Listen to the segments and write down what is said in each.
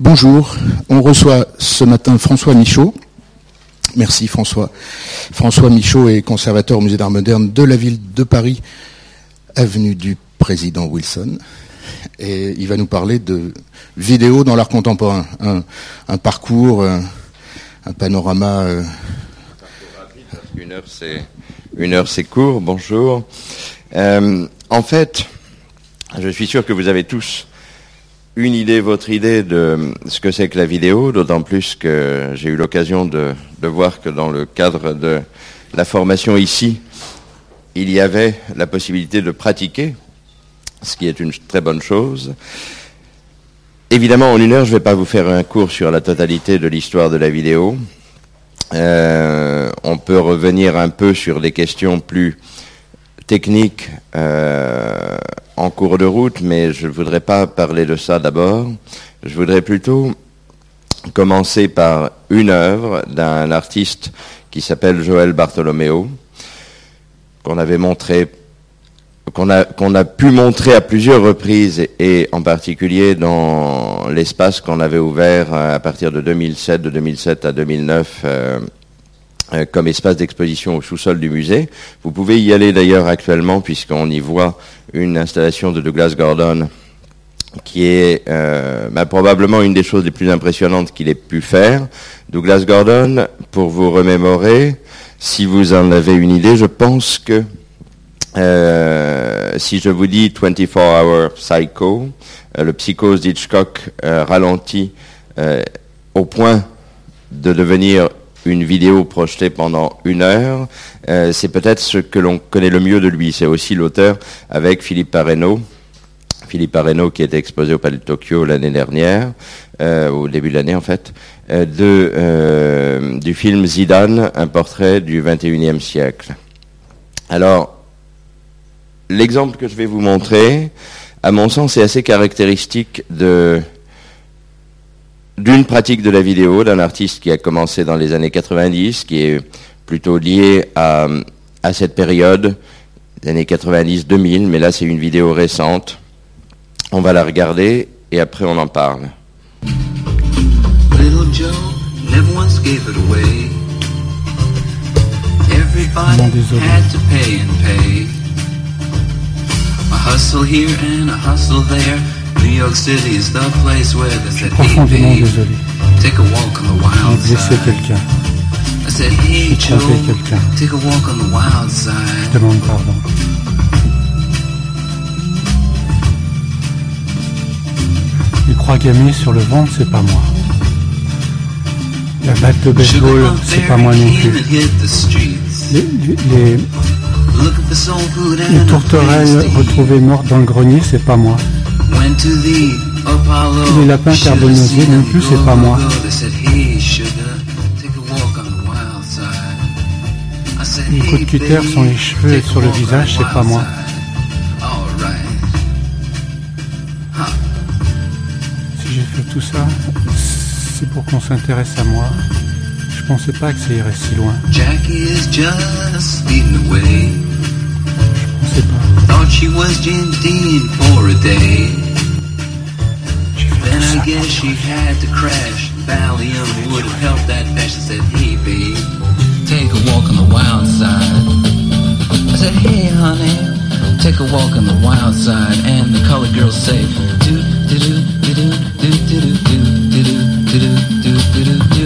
Bonjour, on reçoit ce matin François Michaud. Merci François. François Michaud est conservateur au musée d'art moderne de la ville de Paris, avenue du président Wilson. Et il va nous parler de vidéos dans l'art contemporain, un, parcours, un, panorama. Euh, une heure c'est une heure c'est court. Bonjour. Euh, en fait, je suis sûr que vous avez tous une idée, votre idée de ce que c'est que la vidéo, d'autant plus que j'ai eu l'occasion de, voir que dans le cadre de la formation ici, il y avait la possibilité de pratiquer, ce qui est une très bonne chose. Évidemment, en une heure, je ne vais pas vous faire un cours sur la totalité de l'histoire de la vidéo. Euh, on peut revenir un peu sur des questions plus techniques euh, en cours de route, mais je ne voudrais pas parler de ça d'abord. Je voudrais plutôt commencer par une œuvre d'un artiste qui s'appelle Joël Bartolomeo, qu'on avait montré, qu'on a, pu montrer à plusieurs reprises et, en particulier dans l'espace qu'on avait ouvert à partir de 2007, de 2007 à 2009, euh, euh, comme espace d'exposition au sous-sol du musée. Vous pouvez y aller d'ailleurs actuellement puisqu'on y voit une installation de Douglas Gordon qui est euh, bah, probablement une des choses les plus impressionnantes qu'il ait pu faire. Douglas Gordon, pour vous remémorer, si vous en avez une idée, je pense que euh, si je vous dis 24 Hour Psycho, le psychose d'Hitchcock ralenti au point de devenir une vidéo projetée pendant une heure. Euh, c'est peut-être ce que l'on connaît le mieux de lui. C'est aussi l'auteur avec Philippe Pareno. Philippe Pareno qui était exposé au Palais de Tokyo l'année dernière, euh, au début de l'année en fait, euh, de, du film Zidane, un portrait du 21e siècle. Alors, l'exemple que je vais vous montrer, à mon sens, est assez caractéristique de d'une pratique de la vidéo d'un artiste qui a commencé dans les années 90, qui est plutôt lié à, à cette période, les années 90-2000, mais là c'est une vidéo récente. On va la regarder et après on en parle. Little Joe Profondément désolé. J'ai blessé quelqu'un. J'ai quelqu'un. Je demande pardon. Les croix gammées sur le ventre, c'est pas moi. La batte de baseball, c'est pas moi non plus. Les, les, les tourterelles retrouvées mortes dans le grenier, c'est pas moi. Les lapins carbonisés non plus, c'est pas moi. Les coups de cutter sur les cheveux et sur le visage, c'est pas moi. Si j'ai fait tout ça, c'est pour qu'on s'intéresse à moi. Je pensais pas que ça irait si loin. Je pensais pas. And I guess she had to crash. Valium would have helped that. I said, hey, babe, take a walk on the wild side. I said, hey, honey, take a walk on the wild side. And the colored girls say, do, do, do, do, do, do, do, do, do, do, do, do, do, do, do,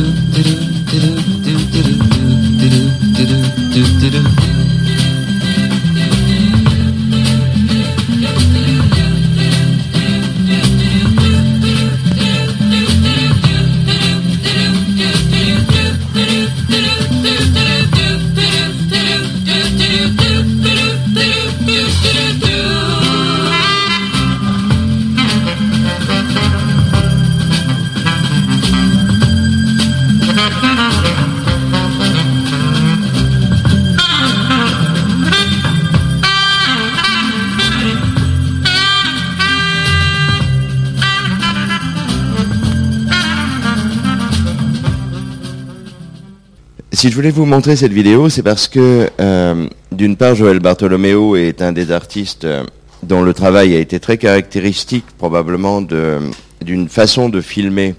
Si je voulais vous montrer cette vidéo, c'est parce que, euh, d'une part, Joël Bartolomeo est un des artistes euh, dont le travail a été très caractéristique, probablement, d'une façon de filmer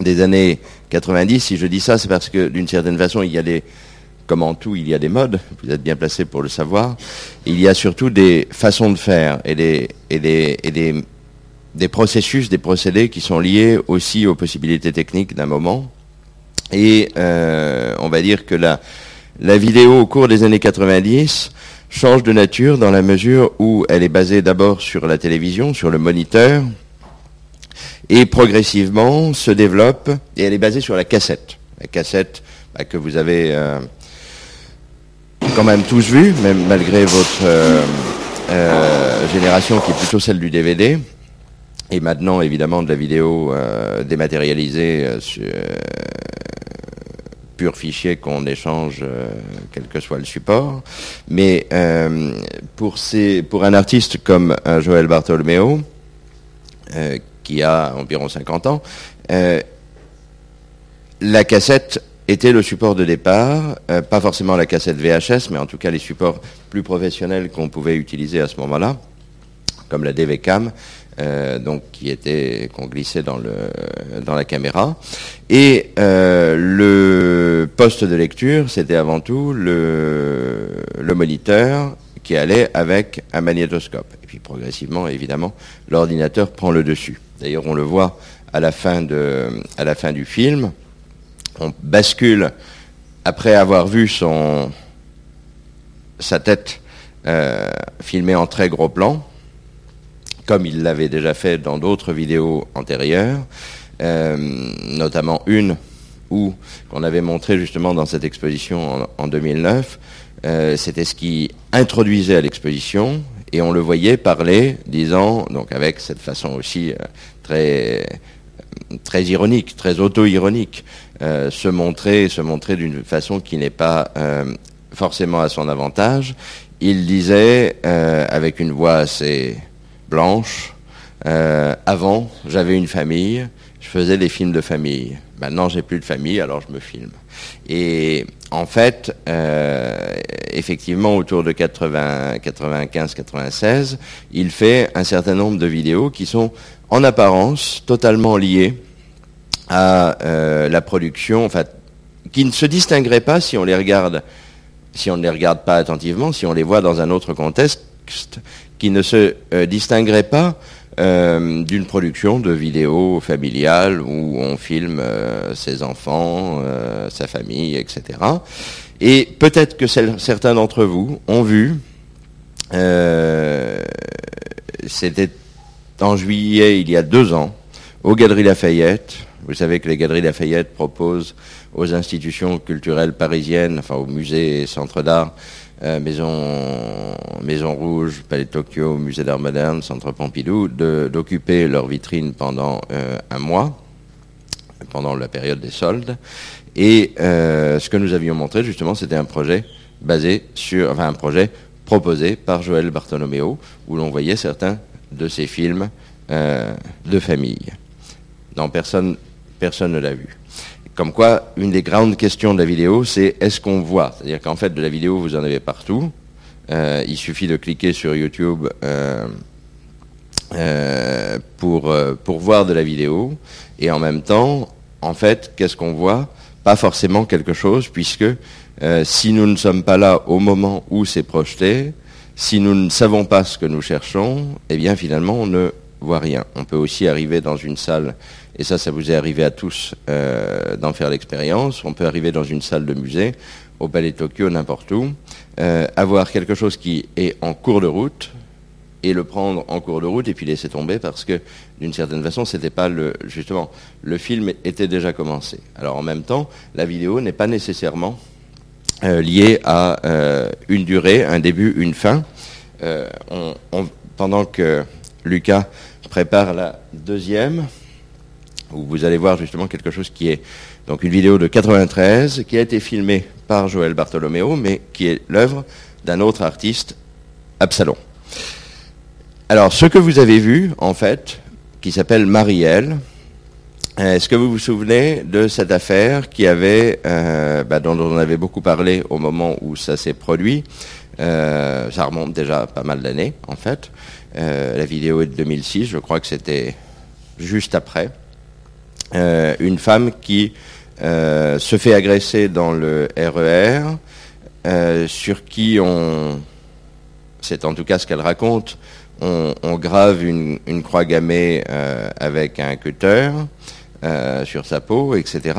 des années 90. Si je dis ça, c'est parce que d'une certaine façon, il y a des, comme en tout, il y a des modes. Vous êtes bien placé pour le savoir. Il y a surtout des façons de faire et des, et des, et des, des processus, des procédés qui sont liés aussi aux possibilités techniques d'un moment. Et euh, on va dire que la, vidéo au cours des années 90 change de nature dans la mesure où elle est basée d'abord sur la télévision, sur le moniteur, et progressivement se développe, et elle est basée sur la cassette. La cassette bah, que vous avez euh, quand même tous vue, même malgré votre euh, euh, génération qui est plutôt celle du DVD, et maintenant évidemment de la vidéo dématérialisée sur pur fichier qu'on échange, euh, quel que soit le support. Mais euh, pour, un artiste comme euh, Joël Bartolomeo, qui a environ 50 ans, la cassette était le support de départ, pas forcément la cassette VHS, mais en tout cas les supports plus professionnels qu'on pouvait utiliser à ce moment-là, comme la DVCam, euh, donc qui était qu'on glissait dans le dans la caméra. Et euh, le poste de lecture, c'était avant tout le le moniteur qui allait avec un magnétoscope. Et puis progressivement, évidemment, l'ordinateur prend le dessus. D'ailleurs, on le voit à la fin de à la fin du film. On bascule après avoir vu son sa tête euh, filmée en très gros plan comme il l'avait déjà fait dans d'autres vidéos antérieures, euh, notamment une où qu'on avait montré justement dans cette exposition en, en 2009. Euh, C'était ce qui introduisait à l'exposition et on le voyait parler, disant donc avec cette façon aussi euh, très très ironique, très auto-ironique, se montrer, se montrer d'une façon qui n'est pas forcément à son avantage. Il disait avec une voix assez blanche. Euh, avant, j'avais une famille, je faisais des films de famille. Maintenant, j'ai plus de famille, alors je me filme. Et en fait, euh, effectivement, autour de 80, 95, 96, il fait un certain nombre de vidéos qui sont en apparence totalement liées à euh, la production, enfin, qui ne se distingueraient pas si on les regarde, si on ne les regarde pas attentivement, si on les voit dans un autre contexte, qui ne se euh, distinguerait pas euh, d'une production de vidéos familiales où on filme euh, ses enfants, sa famille, etc. Et peut-être que certains d'entre vous ont vu, c'était en juillet il y a deux ans, aux Galeries Lafayette. Vous savez que les Galeries Lafayette proposent aux institutions culturelles parisiennes, enfin aux musées et centres d'art, euh, Maison, Rouge, Palais de Tokyo, Musée d'Art Moderne, Centre Pompidou, d'occuper leur vitrine pendant euh, un mois, pendant la période des soldes. Et euh, ce que nous avions montré, justement, c'était un projet basé sur, enfin un projet proposé par Joël Bartolomeo, où l'on voyait certains de ses films de famille. Non, personne, personne ne l'a vu. Comme quoi, une des grandes questions de la vidéo, c'est est-ce qu'on voit? C'est-à-dire qu'en fait, de la vidéo, vous en avez partout. Euh, il suffit de cliquer sur YouTube euh, euh, pour, pour voir de la vidéo. Et en même temps, en fait, qu'est-ce qu'on voit? Pas forcément quelque chose, puisque si nous ne sommes pas là au moment où c'est projeté, si nous ne savons pas ce que nous cherchons, eh bien finalement, on ne voit rien. On peut aussi arriver dans une salle, et ça, ça vous est arrivé à tous euh, d'en faire l'expérience, on peut arriver dans une salle de musée, au Palais de Tokyo, n'importe où, euh, avoir quelque chose qui est en cours de route, et le prendre en cours de route et puis laisser tomber parce que d'une certaine façon c'était pas le justement le film était déjà commencé. Alors en même temps la vidéo n'est pas nécessairement euh, liée à une durée, un début, une fin. Pendant que Lucas prépare la deuxième, où vous allez voir justement quelque chose qui est donc une vidéo de 93 qui a été filmée par Joël Bartolomeo, mais qui est l'œuvre d'un autre artiste, Absalon. Alors, ce que vous avez vu, en fait, qui s'appelle Marielle, est-ce que vous vous souvenez de cette affaire qui avait, euh, bah, dont on avait beaucoup parlé au moment où ça s'est produit? Euh, Ça remonte déjà pas mal d'années, en fait. Euh, la vidéo est de 2006, je crois que c'était juste après, une femme qui se fait agresser dans le RER, e sur qui on, c'est en tout cas ce qu'elle raconte, on, grave une, croix gammée avec un cutter sur sa peau, etc.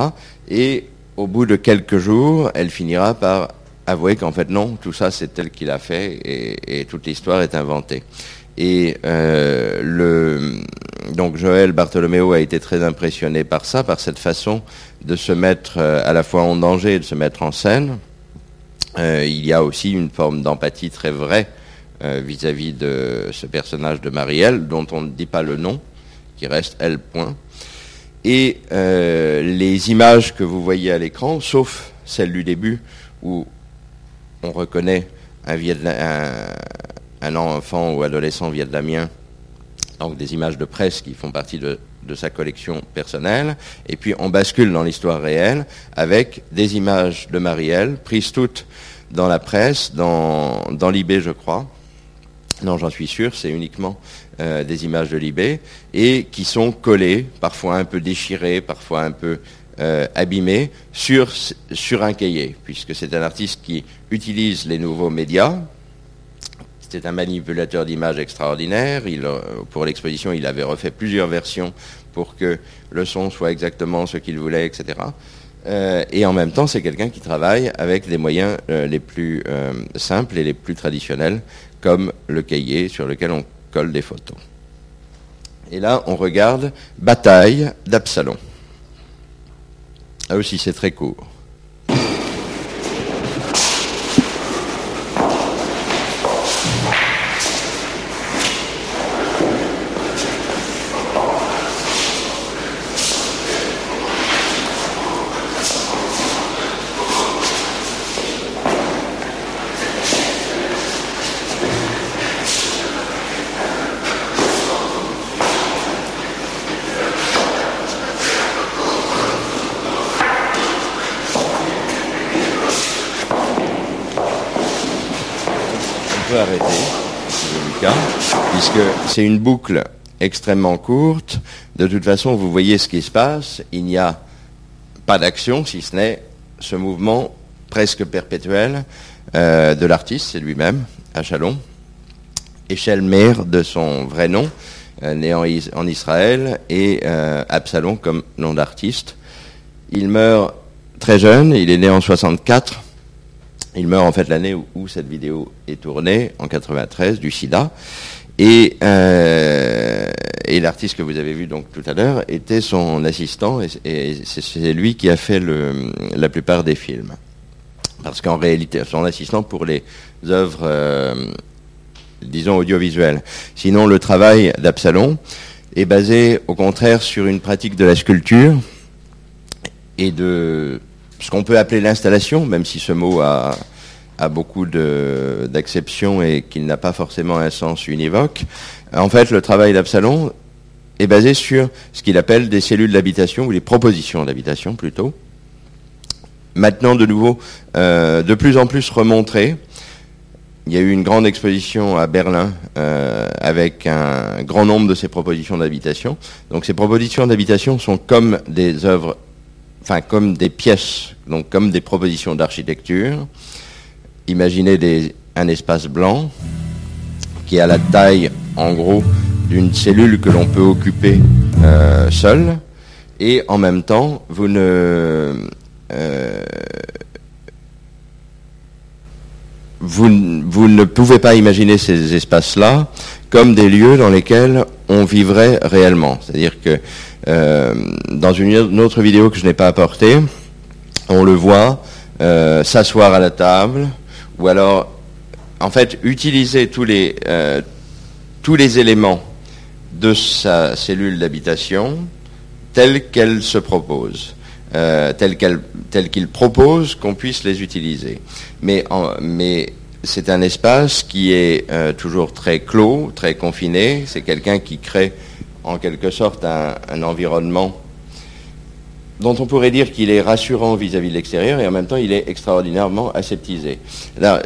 Et au bout de quelques jours, elle finira par avouer qu'en fait non, tout ça c'est elle qui l'a fait et, toute l'histoire est inventée. Et euh, le, donc Joël Bartholoméo a été très impressionné par ça, par cette façon de se mettre euh, à la fois en danger et de se mettre en scène. Euh, il y a aussi une forme d'empathie très vraie vis-à-vis de ce personnage de Marielle, dont on ne dit pas le nom, qui reste elle point. Et les images que vous voyez à l'écran, sauf celle du début où on reconnaît un, enfant ou adolescent vietnamien, donc des images de presse qui font partie de, sa collection personnelle, et puis on bascule dans l'histoire réelle avec des images de Marielle, prises toutes dans la presse, dans, dans l'IB je crois, non j'en suis sûr, c'est uniquement euh, des images de l'IB, et qui sont collées, parfois un peu déchirées, parfois un peu euh, abîmé sur, sur un cahier, puisque c'est un artiste qui utilise les nouveaux médias. C'est un manipulateur d'images extraordinaire. Euh, pour l'exposition, il avait refait plusieurs versions pour que le son soit exactement ce qu'il voulait, etc. Euh, et en même temps, c'est quelqu'un qui travaille avec des moyens les plus simples et les plus traditionnels, comme le cahier sur lequel on colle des photos. Et là, on regarde Bataille d'Absalon. Ah aussi, c'est très court. C'est une boucle extrêmement courte. De toute façon, vous voyez ce qui se passe. Il n'y a pas d'action, si ce n'est ce mouvement presque perpétuel euh, de l'artiste, c'est lui-même, à Chalon. Echelmer de son vrai nom, euh, né en, Israël, et euh, Absalom comme nom d'artiste. Il meurt très jeune, il est né en 64. Il meurt en fait l'année où, où, cette vidéo est tournée, en 93, du sida. Et, euh, et l'artiste que vous avez vu donc tout à l'heure était son assistant et, c'est lui qui a fait la plupart des films. Parce qu'en réalité, son assistant pour les œuvres, euh, disons, audiovisuelles. Sinon, le travail d'Absalon est basé au contraire sur une pratique de la sculpture et de ce qu'on peut appeler l'installation, même si ce mot a, a beaucoup d'acceptions et qu'il n'a pas forcément un sens univoque. En fait, le travail d'Absalon est basé sur ce qu'il appelle des cellules d'habitation, ou des propositions d'habitation plutôt. Maintenant, de nouveau, euh, de plus en plus remontrées. Il y a eu une grande exposition à Berlin euh, avec un grand nombre de ces propositions d'habitation. Donc ces propositions d'habitation sont comme des œuvres, enfin comme des pièces, donc comme des propositions d'architecture imaginez un espace blanc qui a la taille, en gros, d'une cellule que l'on peut occuper euh, seul, et en même temps, vous ne, euh, vous, ne pouvez pas imaginer ces espaces-là comme des lieux dans lesquels on vivrait réellement. C'est-à-dire que euh, dans une autre vidéo que je n'ai pas apportée, on le voit s'asseoir à la table, ou alors, en fait, utiliser tous les, euh, tous les éléments de sa cellule d'habitation tels qu'elle se propose, euh, tels qu'il propose qu'on puisse les utiliser. Mais, c'est un espace qui est euh, toujours très clos, très confiné. C'est quelqu'un qui crée en quelque sorte un environnement dont on pourrait dire qu'il est rassurant vis-à-vis de l'extérieur et en même temps il est extraordinairement aseptisé.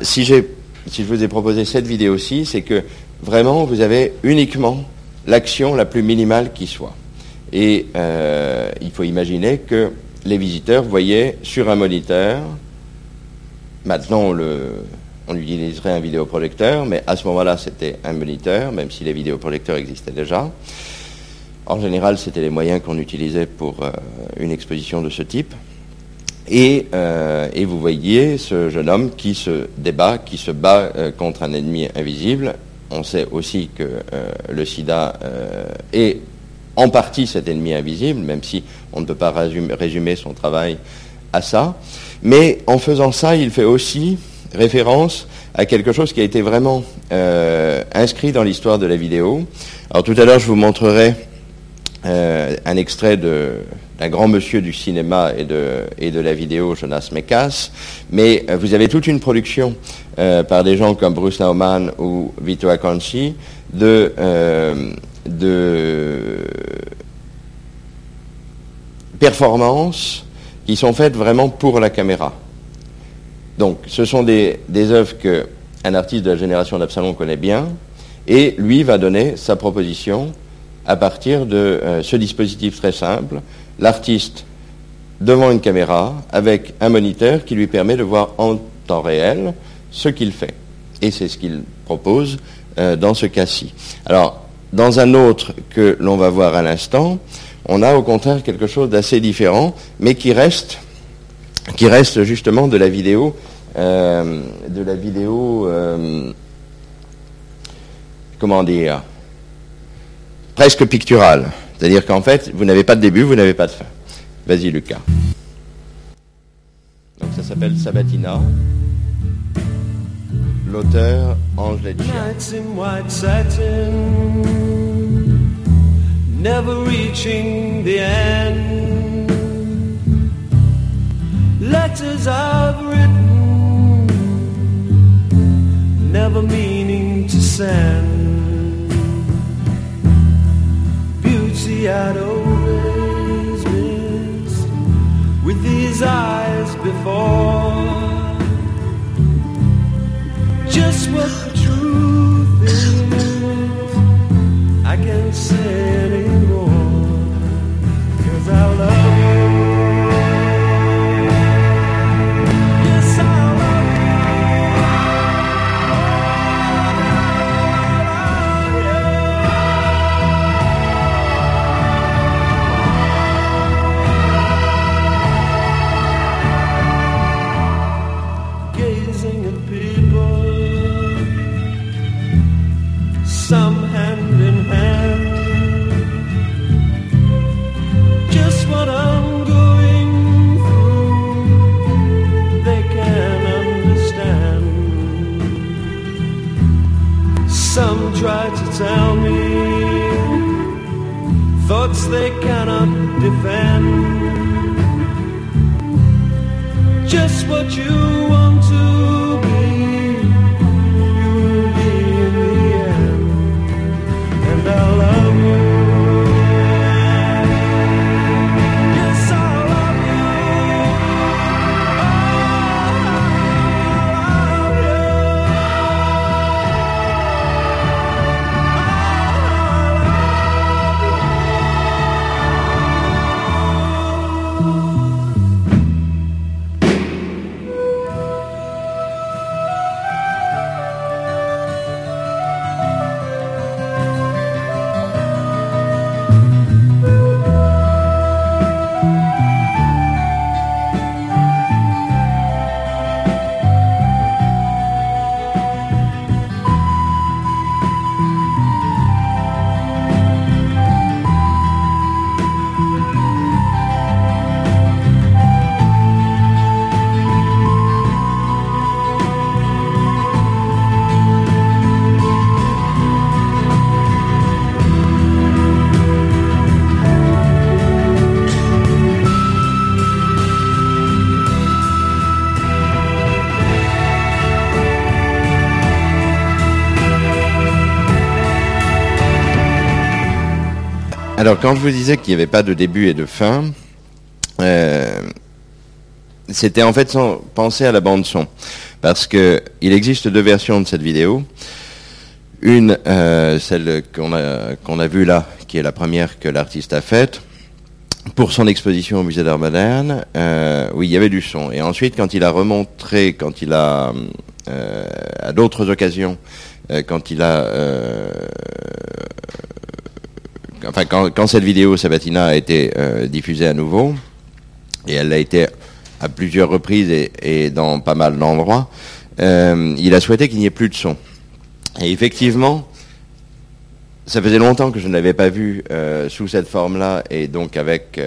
Si, je vous ai proposé cette vidéo-ci, c'est que vraiment vous avez uniquement l'action la plus minimale qui soit. Et euh, il faut imaginer que les visiteurs voyaient sur un moniteur, maintenant on utiliserait un vidéoprojecteur, mais à ce moment-là c'était un moniteur, même si les vidéoprojecteurs existaient déjà. En général, c'était les moyens qu'on utilisait pour euh, une exposition de ce type. Et, euh, et, vous voyez ce jeune homme qui se débat, qui se bat euh, contre un ennemi invisible. On sait aussi que le sida est en partie cet ennemi invisible, même si on ne peut pas résumer, son travail à ça. Mais en faisant ça, il fait aussi référence à quelque chose qui a été vraiment inscrit dans l'histoire de la vidéo. Alors tout à l'heure, je vous montrerai euh, un extrait d'un grand monsieur du cinéma et de, et de la vidéo, Jonas Mekas, mais euh, vous avez toute une production euh, par des gens comme Bruce Nauman ou Vito Acconci de, de performances qui sont faites vraiment pour la caméra. Donc, ce sont des, des œuvres qu'un artiste de la génération d'Absalon connaît bien, et lui va donner sa proposition à partir de euh, ce dispositif très simple, l'artiste devant une caméra avec un moniteur qui lui permet de voir en temps réel ce qu'il fait. Et c'est ce qu'il propose euh, dans ce cas-ci. Alors, dans un autre que l'on va voir à l'instant, on a au contraire quelque chose d'assez différent, mais qui reste, qui reste justement de la vidéo, euh, de la vidéo, comment dire, presque picturale. C'est-à-dire qu'en fait, vous n'avez pas de début, vous n'avez pas de fin. Vas-y, Lucas. Donc ça s'appelle Sabatina. L'auteur, Ange never reaching the end. Letters I've written, never meaning to send. I'd always missed with these eyes before just what the truth is. I can't say anymore, defend. Alors, quand je vous disais qu'il n'y avait pas de début et de fin, euh, c'était en fait sans penser à la bande son, parce que il existe deux versions de cette vidéo. Une, euh, celle qu'on a qu'on a vue là, qui est la première que l'artiste a faite, pour son exposition au musée d'art moderne, euh, oui, il y avait du son. Et ensuite, quand il a remontré, quand il a, euh, à d'autres occasions, quand il a, enfin, quand, quand cette vidéo Sabatina a été euh, diffusée à nouveau, et elle l'a été à plusieurs reprises et, dans pas mal d'endroits, euh, il a souhaité qu'il n'y ait plus de son. Et effectivement, ça faisait longtemps que je ne l'avais pas vu euh, sous cette forme-là et donc avec,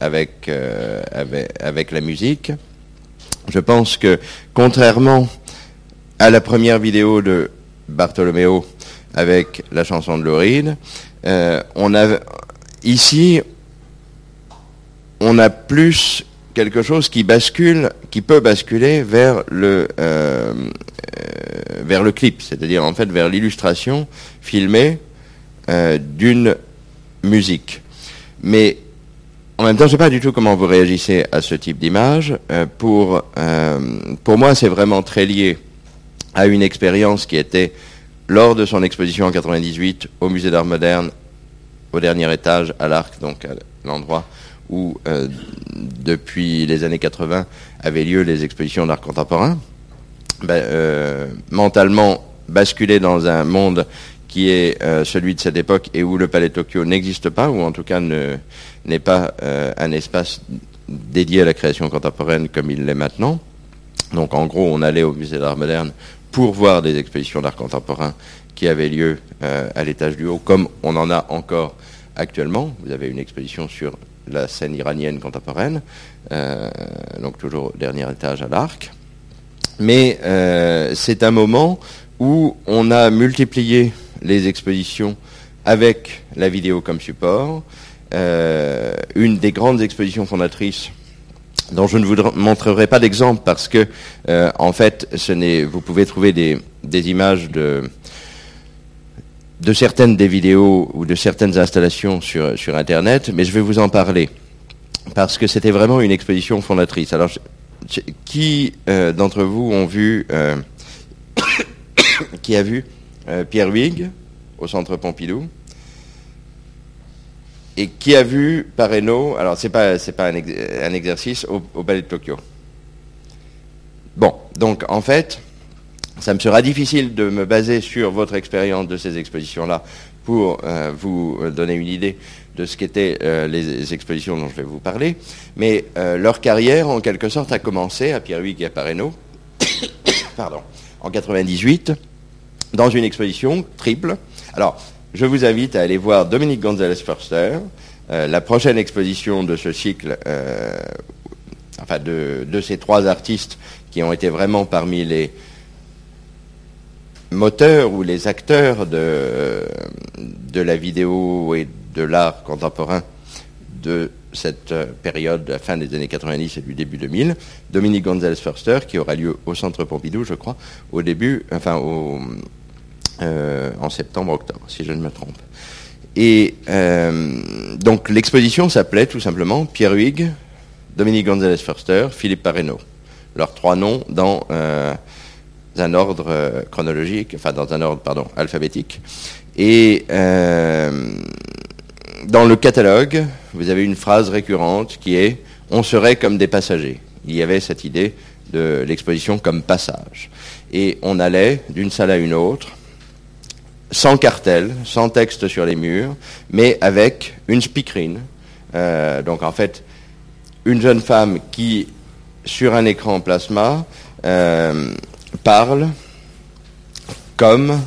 avec, avec, avec la musique. Je pense que contrairement à la première vidéo de Bartolomeo avec la chanson de Laurine, euh, on a ici on a plus quelque chose qui bascule, qui peut basculer vers le euh, euh, vers le clip, c'est-à-dire en fait vers l'illustration filmée d'une musique. Mais en même temps, je ne sais pas du tout comment vous réagissez à ce type d'image. Pour, pour moi, c'est vraiment très lié à une expérience qui était lors de son exposition en 98 au Musée d'Art Moderne, au dernier étage, à l'Arc, donc à l'endroit où, euh, depuis les années 80, avaient lieu les expositions d'art contemporain. Ben, euh, mentalement basculer dans un monde qui est euh, celui de cette époque et où le Palais Tokyo n'existe pas, ou en tout cas ne- n'est pas un espace dédié à la création contemporaine comme il l'est maintenant. Donc en gros, on allait au musée d'art moderne pour voir des expositions d'art contemporain qui avaient lieu euh, à l'étage du haut, comme on en a encore actuellement. Vous avez une exposition sur la scène iranienne contemporaine, euh, donc toujours au dernier étage à l'Arc. Mais euh, c'est un moment où on a multiplié les expositions avec la vidéo comme support. Une des grandes expositions fondatrices dont je ne vous montrerai pas d'exemple parce que euh, en fait vous pouvez trouver des, images de certaines des vidéos ou de certaines installations sur, internet mais je vais vous en parler parce que c'était vraiment une exposition fondatrice. Alors qui euh, d'entre vous ont vu euh, qui a vu Pierre Huyghe au centre Pompidou? Et qui a vu Pareno, alors c'est pas c'est pas un, ex- un exercice au, au Palais de Tokyo. Bon, donc en fait, ça me sera difficile de me baser sur votre expérience de ces expositions-là pour euh, vous donner une idée de ce qu'étaient euh, les expositions dont je vais vous parler, mais euh, leur carrière en quelque sorte a commencé à Pierre Huyghe et à Pareno, pardon, en 98 dans une exposition triple. Alors, je vous invite à aller voir Dominique Gonzalez Förster, euh, la prochaine exposition de ce cycle, euh, enfin de, ces trois artistes qui ont été vraiment parmi les moteurs ou les acteurs de, la vidéo et de l'art contemporain de cette euh, période, la fin des années 90 et du début 2000, Dominique Gonzalez Förster, qui aura lieu au Centre Pompidou, je crois, au début, enfin au, euh, en septembre-octobre, si je ne me trompe. Et euh, donc l'exposition s'appelait tout simplement Pierre Huyghe, Dominique Gonzalez Förster, Philippe Pareno. Leurs trois noms dans euh, un ordre chronologique, enfin dans un ordre, pardon, alphabétique. Et dans le catalogue, vous avez une phrase récurrente qui est On serait comme des passagers. Il y avait cette idée de l'exposition comme passage. Et on allait d'une salle à une autre, sans cartel, sans texte sur les murs, mais avec une speakerine. Euh, donc en fait, une jeune femme qui, sur un écran plasma, euh, parle comme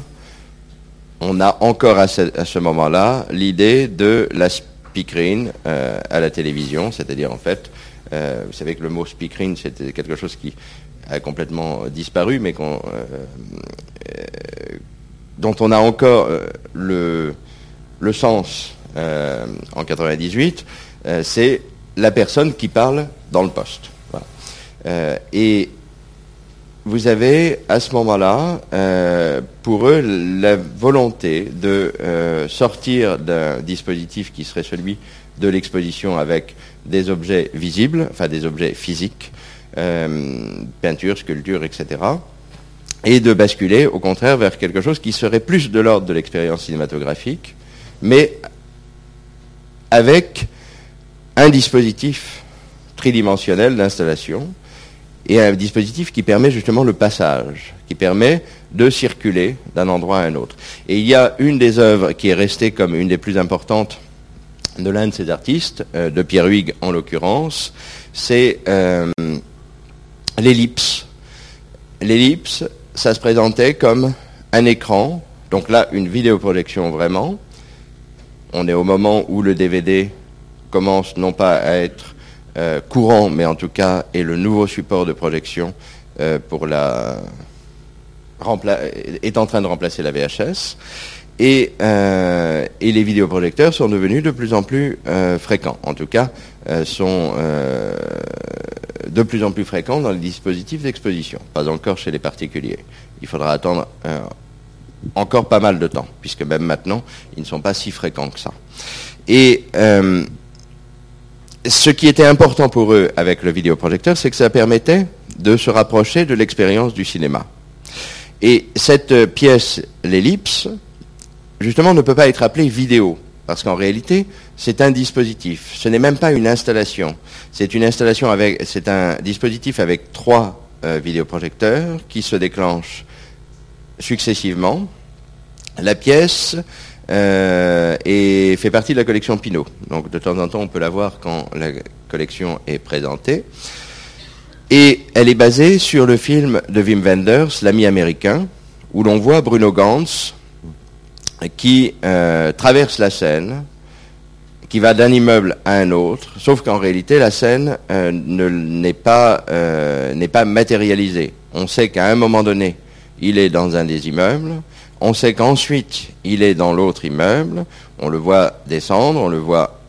on a encore à ce, moment-là l'idée de la speakerine euh, à la télévision, c'est-à-dire en fait, vous savez que le mot speakerine c'était quelque chose qui a complètement disparu, mais qu'on, dont on a encore euh, le, le sens euh, en 98, euh, c'est la personne qui parle dans le poste. Et vous avez à ce moment-là, pour eux, la volonté de sortir d'un dispositif qui serait celui de l'exposition avec des objets visibles, enfin des objets physiques, euh, peinture, sculpture, etc., et de basculer au contraire vers quelque chose qui serait plus de l'ordre de l'expérience cinématographique, mais avec un dispositif tridimensionnel d'installation et un dispositif qui permet justement le passage, qui permet de circuler d'un endroit à un autre. Et il y a une des œuvres qui est restée comme une des plus importantes de l'un de ces artistes, euh, de Pierre Huyghe en l'occurrence, c'est euh, l'ellipse. L'ellipse, ça se présentait comme un écran, donc là une vidéoprojection vraiment. On est au moment où le DVD commence non pas à être euh, courant, mais en tout cas est le nouveau support de projection euh, pour la est en train de remplacer la VHS. Et, euh, et les vidéoprojecteurs sont devenus de plus en plus euh, fréquents. En tout cas, euh, sont de plus en plus fréquents dans les dispositifs d'exposition. Pas encore chez les particuliers. Il faudra attendre encore pas mal de temps, puisque même maintenant, ils ne sont pas si fréquents que ça. Et ce qui était important pour eux avec le vidéoprojecteur, c'est que ça permettait de se rapprocher de l'expérience du cinéma. Et cette pièce, l'ellipse, justement, ne peut pas être appelée vidéo, parce qu'en réalité, c'est un dispositif. Ce n'est même pas une installation. C'est une installation avec, c'est un dispositif avec trois euh, vidéoprojecteurs qui se déclenchent successivement. La pièce euh, fait partie de la collection Pinot. Donc de temps en temps, on peut la voir quand la collection est présentée. Et elle est basée sur le film de Wim Wenders, L'ami américain, où l'on voit Bruno Gantz qui euh, traverse la Seine, qui va d'un immeuble à un autre, sauf qu'en réalité, la scène euh, ne- n'est pas, euh, pas matérialisée. On sait qu'à un moment donné, il est dans un des immeubles, on sait qu'ensuite, il est dans l'autre immeuble, on le voit descendre, on le voit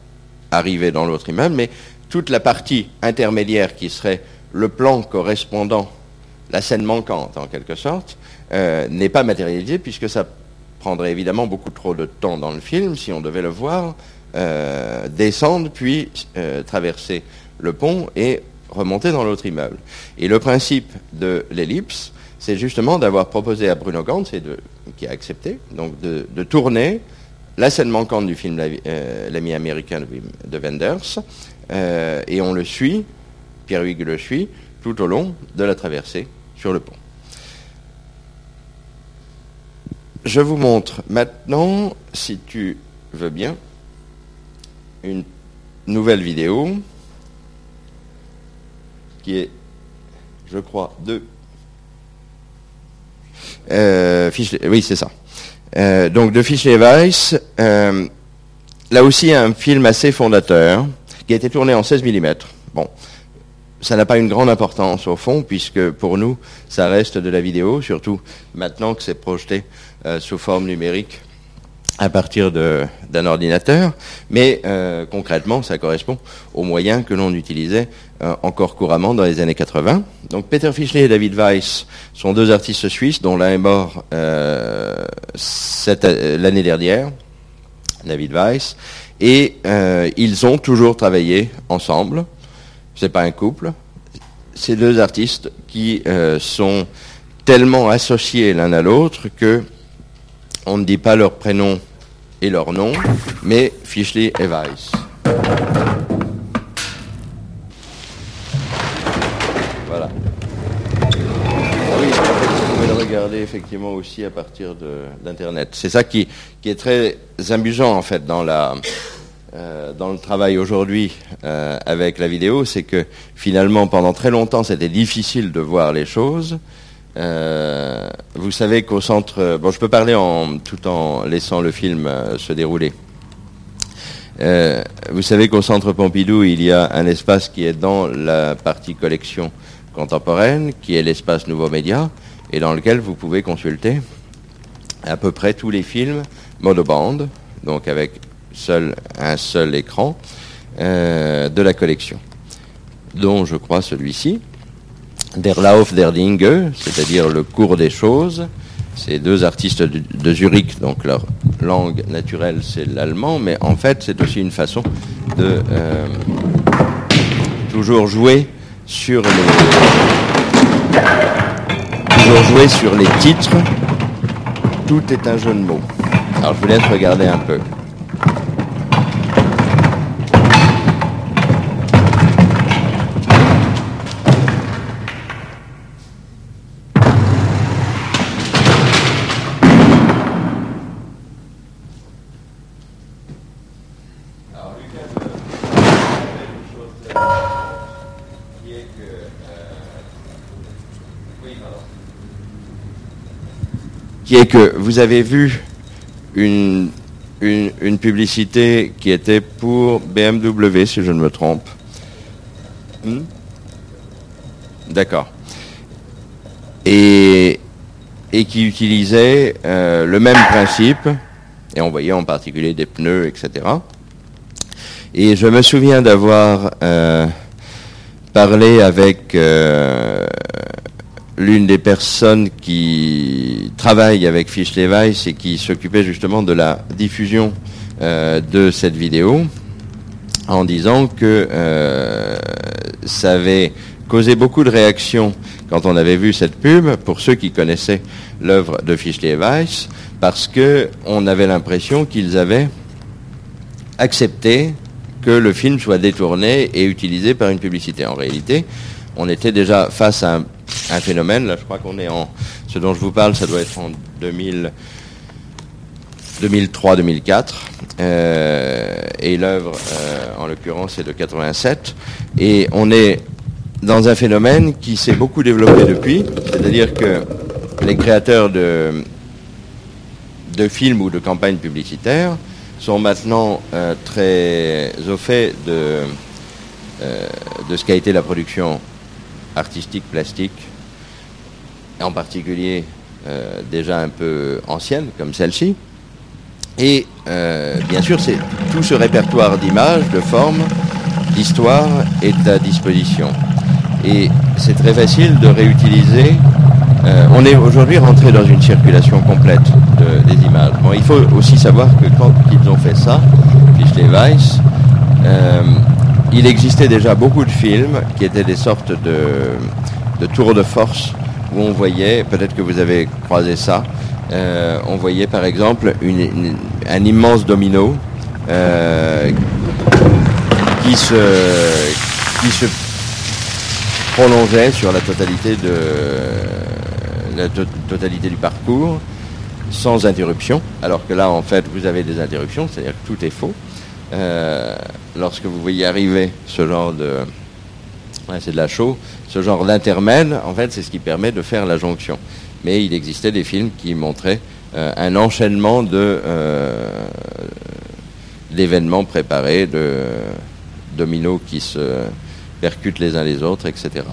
arriver dans l'autre immeuble, mais toute la partie intermédiaire qui serait le plan correspondant, la scène manquante en quelque sorte, n'est pas matérialisée puisque ça prendrait évidemment beaucoup trop de temps dans le film si on devait le voir euh, descendre puis euh, traverser le pont et remonter dans l'autre immeuble. Et le principe de l'ellipse, c'est justement d'avoir proposé à Bruno Gantz, qui a accepté, donc de, tourner la scène manquante du film La- euh, L'ami américain de, de Wenders, et on le suit, Pierre Huyghe le suit, tout au long de la traversée sur le pont. Je vous montre maintenant, si tu veux bien, une nouvelle vidéo qui est, je crois, de... Euh, oui, c'est ça. Euh, donc de Fischler Weiss, euh, là aussi un film assez fondateur, qui a été tourné en 16 mm. Bon, ça n'a pas une grande importance au fond, puisque pour nous, ça reste de la vidéo, surtout maintenant que c'est projeté euh, sous forme numérique à partir d'un ordinateur, mais euh, concrètement, ça correspond aux moyens que l'on utilisait euh, encore couramment dans les années 80. Donc Peter Fischler et David Weiss sont deux artistes suisses, dont l'un est mort l'année dernière, David Weiss, et ils ont toujours travaillé ensemble. C'est pas un couple. Ces deux artistes qui euh, sont tellement associés l'un à l'autre que on ne dit pas leur prénom et leur nom, mais Fischli et Weiss. Voilà. Ah oui, vous pouvez le regarder effectivement aussi à partir d'Internet. C'est ça qui, qui est très amusant en fait dans la euh, dans le travail aujourd'hui euh, avec la vidéo, c'est que finalement pendant très longtemps c'était difficile de voir les choses. Euh, vous savez qu'au centre, bon, je peux parler en tout en laissant le film se dérouler. Vous savez qu'au centre Pompidou, il y a un espace qui est dans la partie collection contemporaine, qui est l'espace Nouveaux Médias, et dans lequel vous pouvez consulter à peu près tous les films monobande, donc avec un seul écran euh, de la collection, dont je crois celui-ci. Der Lauf der Dinge, c'est-à-dire le cours des choses. Ces deux artistes de, de Zurich, donc leur langue naturelle c'est l'allemand, mais en fait c'est aussi une façon de euh, toujours jouer sur les toujours jouer sur les titres. Tout est un jeu de mots. Alors je vous laisse regarder un peu. Qui est que vous avez vu une, une, publicité qui était pour BMW, si je ne me trompe. Hmm? D'accord. Et, et qui utilisait euh, le même principe, et on voyait en particulier des pneus, etc. Et je me souviens d'avoir euh, parlé avec euh, l'une des personnes qui travaille avec Fischle Weiss et qui s'occupait justement de la diffusion euh, de cette vidéo, en disant que euh, ça avait causé beaucoup de réactions quand on avait vu cette pub, pour ceux qui connaissaient l'œuvre de Fischle Weiss, parce que on avait l'impression qu'ils avaient accepté que le film soit détourné et utilisé par une publicité. En réalité, on était déjà face à un, un phénomène, là je crois qu'on est en... Ce dont je vous parle, ça doit être en 2000... 2003-2004, euh, et l'œuvre, euh, en l'occurrence, est de 87. Et on est dans un phénomène qui s'est beaucoup développé depuis, c'est-à-dire que les créateurs de, films ou de campagnes publicitaires sont maintenant euh, très au fait de, de ce qu'a été la production artistique, plastique, en particulier euh, déjà un peu ancienne, comme celle-ci. Et euh, bien sûr, c'est tout ce répertoire d'images, de formes, d'histoires est à disposition. Et c'est très facile de réutiliser. euh, on est aujourd'hui rentré dans une circulation complète de- des images. Bon, il faut aussi savoir que quand ils ont fait ça, Fischle Weiss, il existait déjà beaucoup de films qui étaient des sortes de, de tours de force où on voyait, peut-être que vous avez croisé ça, euh, on voyait par exemple un immense domino euh, qui se qui se prolongeait sur la totalité de la to- totalité du parcours sans interruption, alors que là en fait vous avez des interruptions, c'est-à-dire que tout est faux. Euh, lorsque vous voyez arriver ce genre de c'est de la chaux, ce genre d'intermède, en fait c'est ce qui permet de faire la jonction. Mais il existait des films qui montraient euh, un enchaînement de euh, d'événements préparés, de dominos qui se percutent les uns les autres, etc.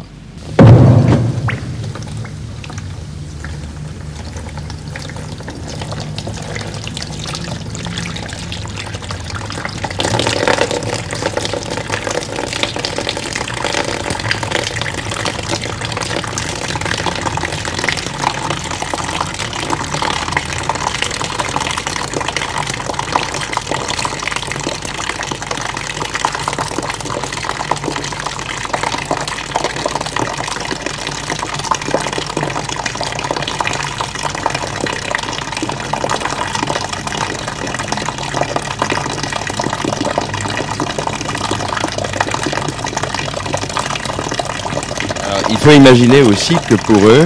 il faut imaginer aussi que pour eux,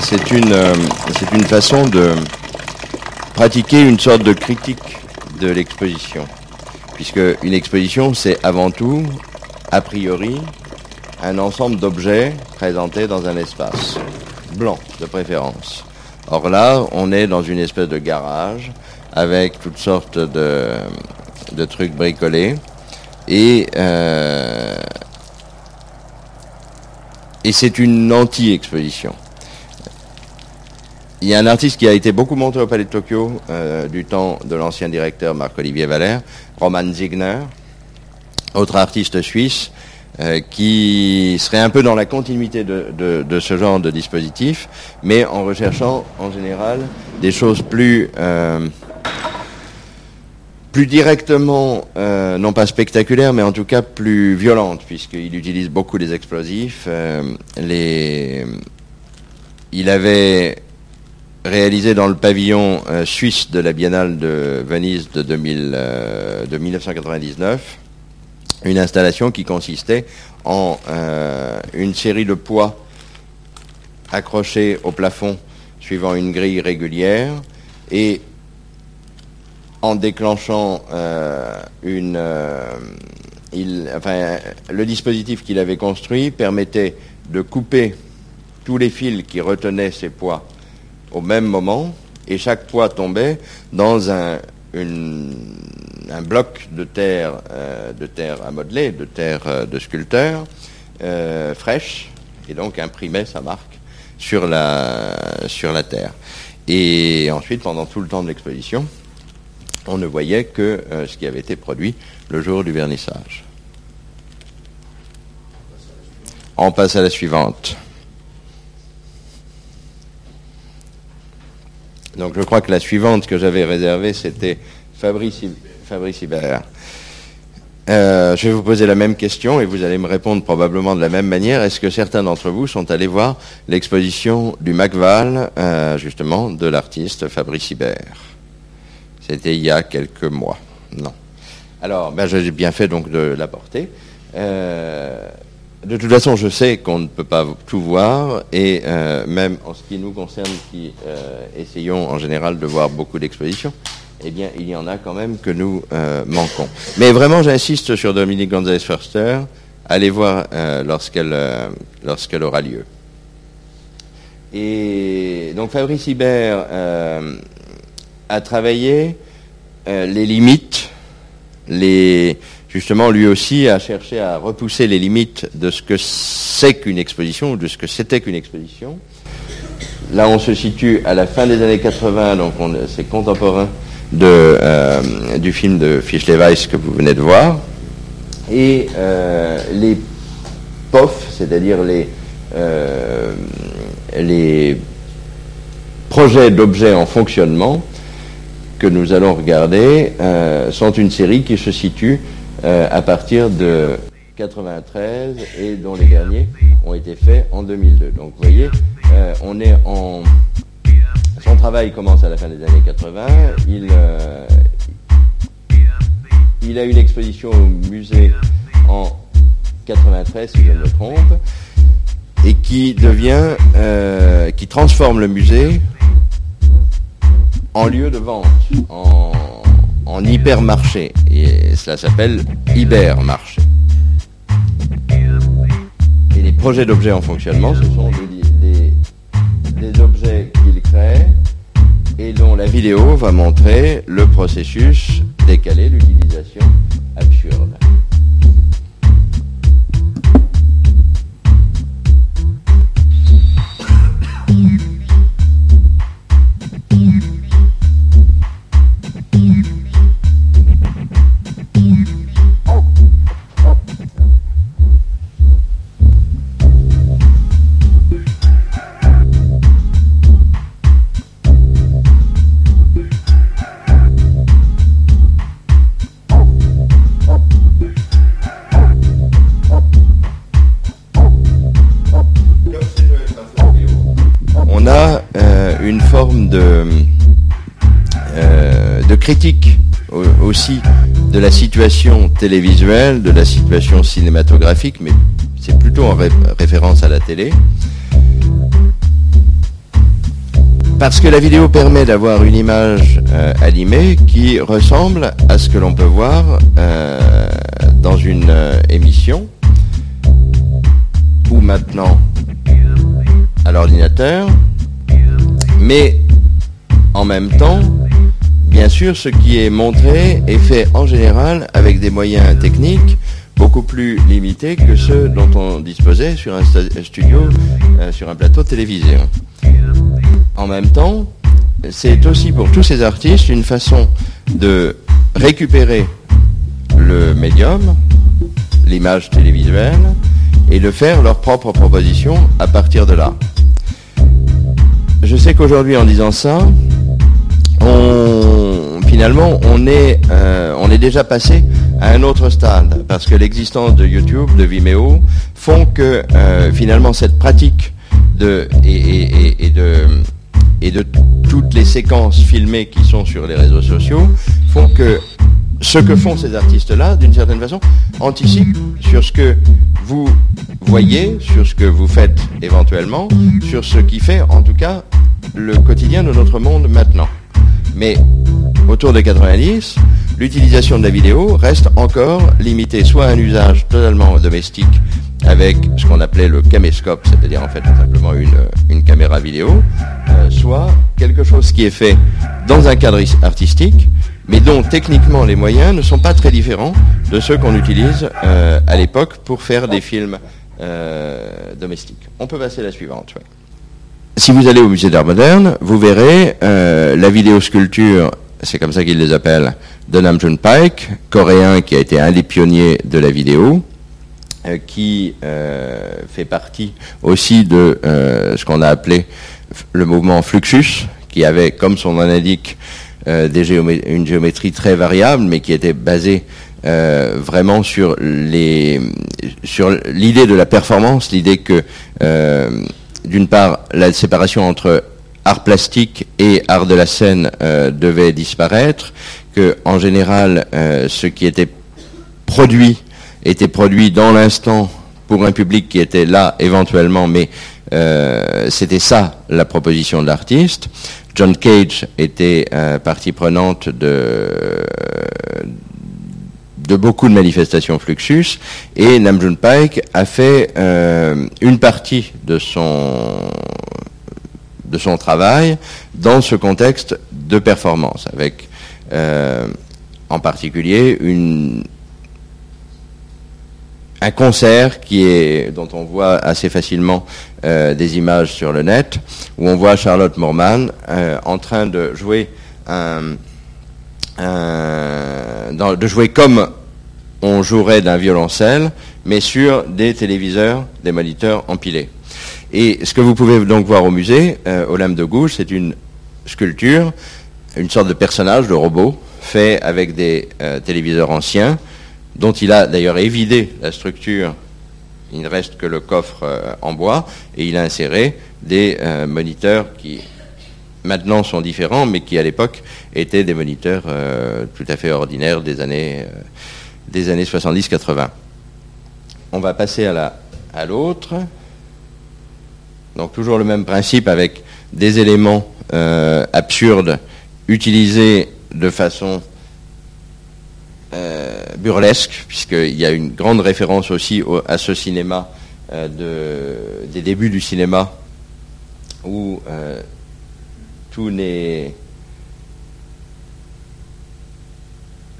c'est une, euh, c'est une façon de pratiquer une sorte de critique de l'exposition. Puisque une exposition, c'est avant tout, a priori, un ensemble d'objets présentés dans un espace, blanc de préférence. Or là, on est dans une espèce de garage avec toutes sortes de, de trucs bricolés. Et euh, et c'est une anti-exposition. Il y a un artiste qui a été beaucoup montré au Palais de Tokyo euh, du temps de l'ancien directeur Marc-Olivier Valère, Roman Ziegner, autre artiste suisse, euh, qui serait un peu dans la continuité de ce genre de dispositif, mais en recherchant en général des choses plus... euh, plus directement, euh, non pas spectaculaire, mais en tout cas plus violente, puisqu'il utilise beaucoup des explosifs. euh. Il avait réalisé dans le pavillon euh, suisse de la Biennale de Venise de, 2000, de 1999 une installation qui consistait en une série de poids accrochés au plafond suivant une grille régulière et en déclenchant euh, une, euh, enfin, le dispositif qu'il avait construit permettait de couper tous les fils qui retenaient ces poids au même moment et chaque poids tombait dans un, bloc de terre, euh, de terre à modeler, de terre euh, de sculpteur, euh, fraîche, et donc imprimait sa marque sur la terre. Et ensuite, pendant tout le temps de l'exposition, on ne voyait que euh, ce qui avait été produit le jour du vernissage. On passe à la suivante. Donc je crois que la suivante que j'avais réservée, c'était Fabrice, Fabrice Hibert. Euh, je vais vous poser la même question et vous allez me répondre probablement de la même manière. Est-ce que certains d'entre vous sont allés voir l'exposition du Macval, euh, justement, de l'artiste Fabrice Hibert? C'était il y a quelques mois. Non. Alors, ben, j'ai bien fait donc de l'apporter. Euh, de toute façon, je sais qu'on ne peut pas tout voir, et euh, même en ce qui nous concerne, qui euh, essayons en général de voir beaucoup d'expositions, eh bien, il y en a quand même que nous manquons. Mais vraiment, j'insiste sur Dominique Gonzalez Förster. Allez voir lorsqu'elle lorsqu'elle aura lieu. Et donc, Fabrice Hibert a travaillé euh, les limites, justement lui aussi a cherché à repousser les limites de ce que c'est qu'une exposition ou de ce que c'était qu'une exposition. Là, on se situe à la fin des années 80, donc on- c'est contemporain euh, du film de Fischle-Weiss que vous venez de voir. Et euh, les POF, c'est-à-dire les projets d'objets en fonctionnement que nous allons regarder euh, sont une série qui se situe euh, à partir de 93 et dont les derniers ont été faits en 2002. Donc vous voyez, euh, on est en... Son travail commence à la fin des années 80. Il, il a une exposition au musée en 93, si je ne me trompe, et qui devient, qui transforme le musée en lieu de vente, en, en hypermarché. Et cela s'appelle hypermarché. Et les projets d'objets en fonctionnement, ce sont des, des- objets qu'il crée et dont la vidéo va montrer le processus décalé, l'utilisation situation télévisuelle, de la situation cinématographique, mais c'est plutôt en ré- référence à la télé. Parce que la vidéo permet d'avoir une image euh, animée qui ressemble à ce que l'on peut voir euh, dans une euh, émission ou maintenant à l'ordinateur, mais en même temps, bien sûr, ce qui est montré est fait en général avec des moyens techniques beaucoup plus limités que ceux dont on disposait sur un studio, euh, sur un plateau télévisé. En même temps, c'est aussi pour tous ces artistes une façon de récupérer le médium, l'image télévisuelle, et de faire leur propre proposition à partir de là. Je sais qu'aujourd'hui, en disant ça, on, finalement, on est, euh, on est déjà passé à un autre stade, parce que l'existence de YouTube, de Vimeo, font que euh, finalement cette pratique de, et, et- de, et de toutes les séquences filmées qui sont sur les réseaux sociaux font que ce que font ces artistes-là, d'une certaine façon, anticipe sur ce que vous voyez, sur ce que vous faites éventuellement, sur ce qui fait en tout cas le quotidien de notre monde maintenant. Mais autour de 90, l'utilisation de la vidéo reste encore limitée soit à un usage totalement domestique avec ce qu'on appelait le caméscope, c'est-à-dire en fait simplement une, une caméra vidéo, euh, soit quelque chose qui est fait dans un cadre is- artistique, mais dont techniquement les moyens ne sont pas très différents de ceux qu'on utilise euh, à l'époque pour faire des films euh, domestiques. On peut passer à la suivante. Si vous allez au musée d'art moderne, vous verrez euh, la vidéosculpture, c'est comme ça qu'ils les appellent, de Nam June Paik, coréen qui a été un des pionniers de la vidéo, euh, qui euh, fait partie aussi de euh, ce qu'on a appelé le mouvement Fluxus, qui avait, comme son nom l'indique, une géométrie très variable, mais qui était basée vraiment sur l'idée de la performance, l'idée que d'une part la séparation entre art plastique et art de la scène euh, devait disparaître, que en général euh, ce qui était produit était produit dans l'instant pour un public qui était là éventuellement, mais euh, c'était ça la proposition de l'artiste. John Cage était partie prenante de beaucoup de manifestations Fluxus et Nam June Paik a fait une partie de son de son travail dans ce contexte de performance avec euh, en particulier un concert dont on voit assez facilement euh, des images sur le net où on voit Charlotte Morman euh, en train de jouer comme on jouerait d'un violoncelle mais sur des téléviseurs des moniteurs empilés et ce que vous pouvez donc voir au musée euh, au Lame de Gouges c'est une sculpture une sorte de personnage de robot fait avec des euh, téléviseurs anciens dont il a d'ailleurs évidé la structure. Il ne reste que le coffre euh, en bois et il a inséré des moniteurs qui maintenant sont différents, mais qui à l'époque étaient des moniteurs tout à fait ordinaires des années, années 70-80. On va passer à la à l'autre. Donc toujours le même principe avec des éléments euh, absurdes utilisés de façon euh, burlesque, puisqu'il y a une grande référence aussi au- à ce cinéma euh, de, des débuts du cinéma, où tout n'est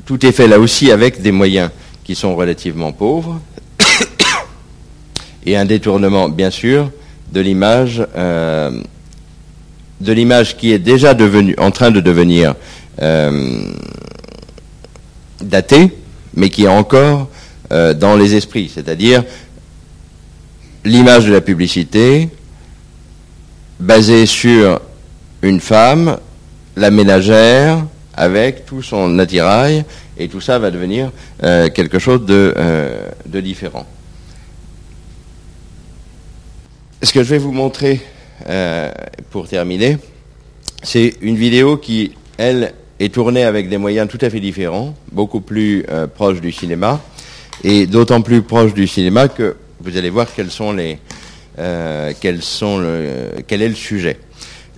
tout est fait là aussi avec des moyens qui sont relativement pauvres. Et un détournement bien sûr de l'image euh, de l'image qui est déjà devenue en train de devenir euh, datée, mais qui est encore euh, dans les esprits, c'est-à-dire l'image de la publicité basée sur une femme, la ménagère, avec tout son attirail, et tout ça va devenir quelque chose de différent. Ce que je vais vous montrer euh, pour terminer, c'est une vidéo qui, elle, est tournée avec des moyens tout à fait différents, beaucoup plus euh, proches du cinéma, et d'autant plus proches du cinéma que vous allez voir quels sont les, euh, quels sont le, quel est le sujet.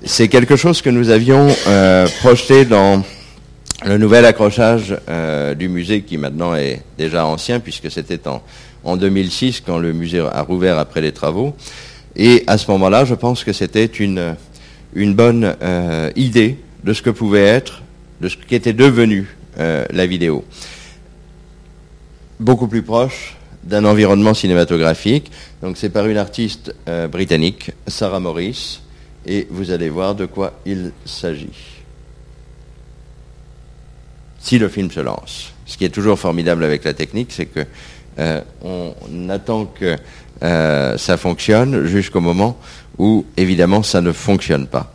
C'est quelque chose que nous avions euh, projeté dans le nouvel accrochage du musée qui maintenant est déjà ancien puisque c'était en, en 2006 quand le musée a rouvert après les travaux. Et à ce moment-là, je pense que c'était une, une bonne euh, idée de ce que pouvait être, de ce qui était devenu euh, la vidéo. Beaucoup plus proche d'un environnement cinématographique. Donc c'est par une artiste euh, britannique, Sarah Morris, et vous allez voir de quoi il s'agit. Si le film se lance. Ce qui est toujours formidable avec la technique, c'est que on attend que euh, ça fonctionne jusqu'au moment où, évidemment, ça ne fonctionne pas.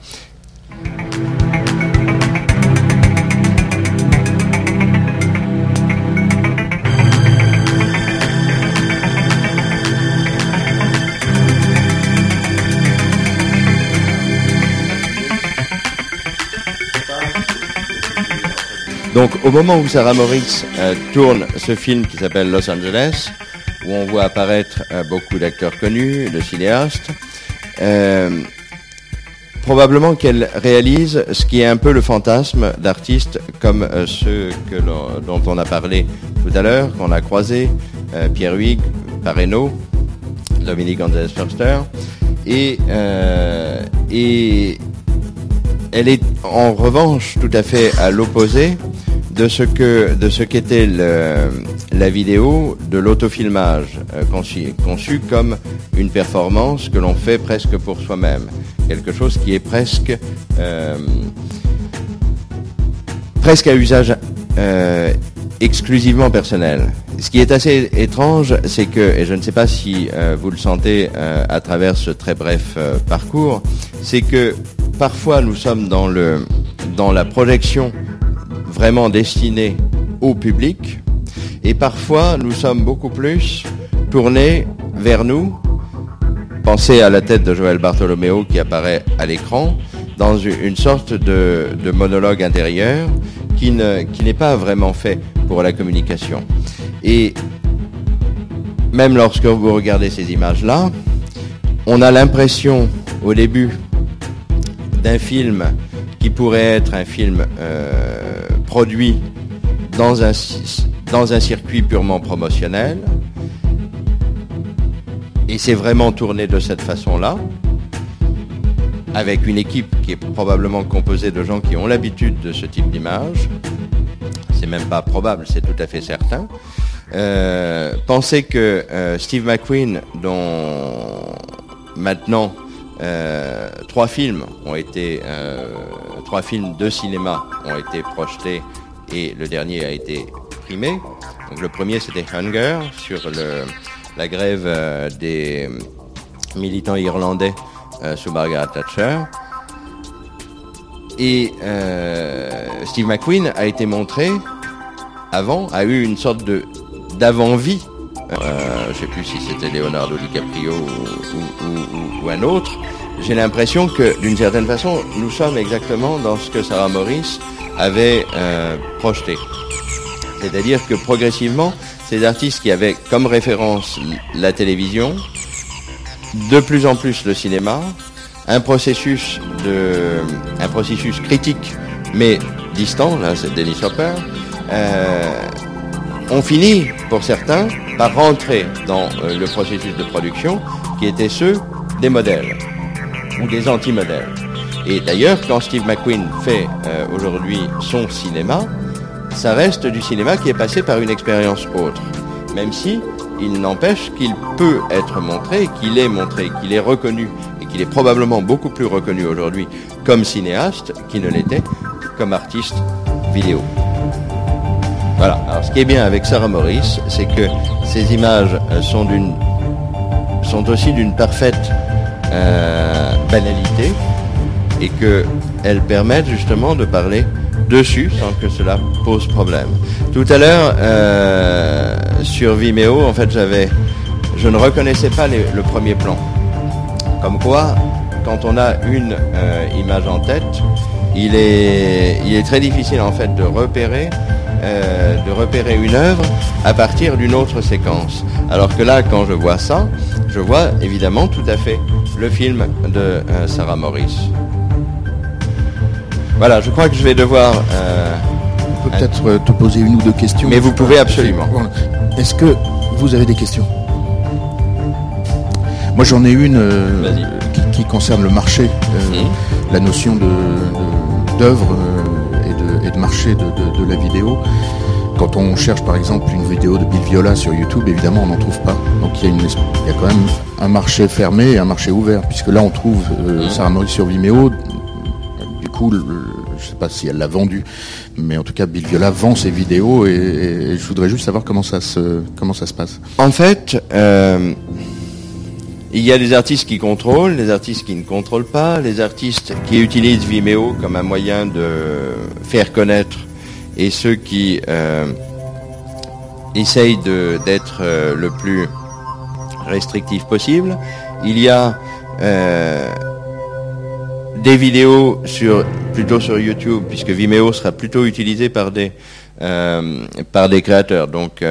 Donc, au moment où Sarah Moritz euh, tourne ce film qui s'appelle Los Angeles, où on voit apparaître euh, beaucoup d'acteurs connus, de cinéastes, euh, probablement qu'elle réalise ce qui est un peu le fantasme d'artistes comme euh, ceux dont on a parlé tout à l'heure, qu'on a croisés, Pierre Huyghe, Pareno, Dominique Gonzalez Förster, et elle est en revanche tout à fait à l'opposé de ce qu'était la vidéo de l'autofilmage euh, conçu, comme une performance que l'on fait presque pour soi-même, quelque chose qui est presque euh, à usage euh, exclusivement personnel. Ce qui est assez étrange, c'est que, et je ne sais pas si euh, vous le sentez à travers ce très bref parcours, c'est que parfois nous sommes dans la projection vraiment destinée au public, et parfois nous sommes beaucoup plus tournés vers nous. Pensez à la tête de Joël Bartolomeo qui apparaît à l'écran dans une sorte de, monologue intérieur qui n'est pas vraiment fait pour la communication. Et même lorsque vous regardez ces images-là, on a l'impression au début d'un film qui pourrait être un film euh, produit dans un, circuit purement promotionnel. Et c'est vraiment tourné de cette façon-là, avec une équipe qui est probablement composée de gens qui ont l'habitude de ce type d'image. C'est même pas probable, c'est tout à fait certain. Euh, pensez que euh, Steve McQueen, dont maintenant euh, trois films ont été, euh, trois films de cinéma ont été projetés et le dernier a été primé. Donc le premier c'était Hunger sur le, la grève euh, des militants irlandais sous Margaret Thatcher. Et Steve McQueen a été montré avant, a eu une sorte de d'avant-vie. Euh, je sais plus si c'était Leonardo DiCaprio ou, ou- ou- ou un autre. J'ai l'impression que, d'une certaine façon, nous sommes exactement dans ce que Sarah Morris avait euh, projeté. C'est-à-dire que progressivement, ces artistes qui avaient comme référence la télévision, de plus en plus le cinéma, un processus de, un processus critique, mais distant, là c'est Dennis Hopper, euh, on finit, pour certains, par rentrer dans euh, le processus de production qui était ceux des modèles ou des anti-modèles. Et d'ailleurs, quand Steve McQueen fait euh, aujourd'hui son cinéma, ça reste du cinéma qui est passé par une expérience autre. Même si il n'empêche qu'il peut être montré, qu'il est montré, qu'il est reconnu, et qu'il est probablement beaucoup plus reconnu aujourd'hui comme cinéaste qu'il ne l'était comme artiste vidéo. Voilà. Alors, ce qui est bien avec Sarah Morris, c'est que ces images euh, sont aussi d'une parfaite euh, banalité et que elles permettent justement de parler dessus sans que cela pose problème. Tout à l'heure, euh, sur Vimeo, en fait, j'avais, je ne reconnaissais pas le premier plan. Comme quoi, quand on a une image en tête, il est, il est très difficile en fait de repérer, euh, de repérer une œuvre à partir d'une autre séquence. Alors que là, quand je vois ça, je vois évidemment tout à fait le film de euh, Sarah Morris. Voilà, je crois que je vais devoir. euh, On peut peut-être te poser une ou deux questions. Mais vous pouvez absolument. Est-ce que vous avez des questions? Moi j'en ai une euh, qui, qui concerne le marché, euh, Mhm. la notion d'œuvre et, de, marché de, de- de la vidéo. Quand on cherche par exemple une vidéo de Bill Viola sur YouTube, évidemment on n'en trouve pas. Donc il y, y a quand même un marché fermé et un marché ouvert, puisque là on trouve euh, Mhm. Sarah Maurice sur Vimeo. Du coup, le- je sais pas si elle l'a vendu, mais en tout cas Bill Viola vend ses vidéos et, et je voudrais juste savoir comment ça se comment ça se passe. En fait, euh, il y a des artistes qui contrôlent, des artistes qui ne contrôlent pas, les artistes qui utilisent Vimeo comme un moyen de faire connaître et ceux qui euh, essayent d'être euh, le plus restrictif possible. Il y a euh, des vidéos sur plutôt sur YouTube puisque Vimeo sera plutôt utilisé par des par des créateurs donc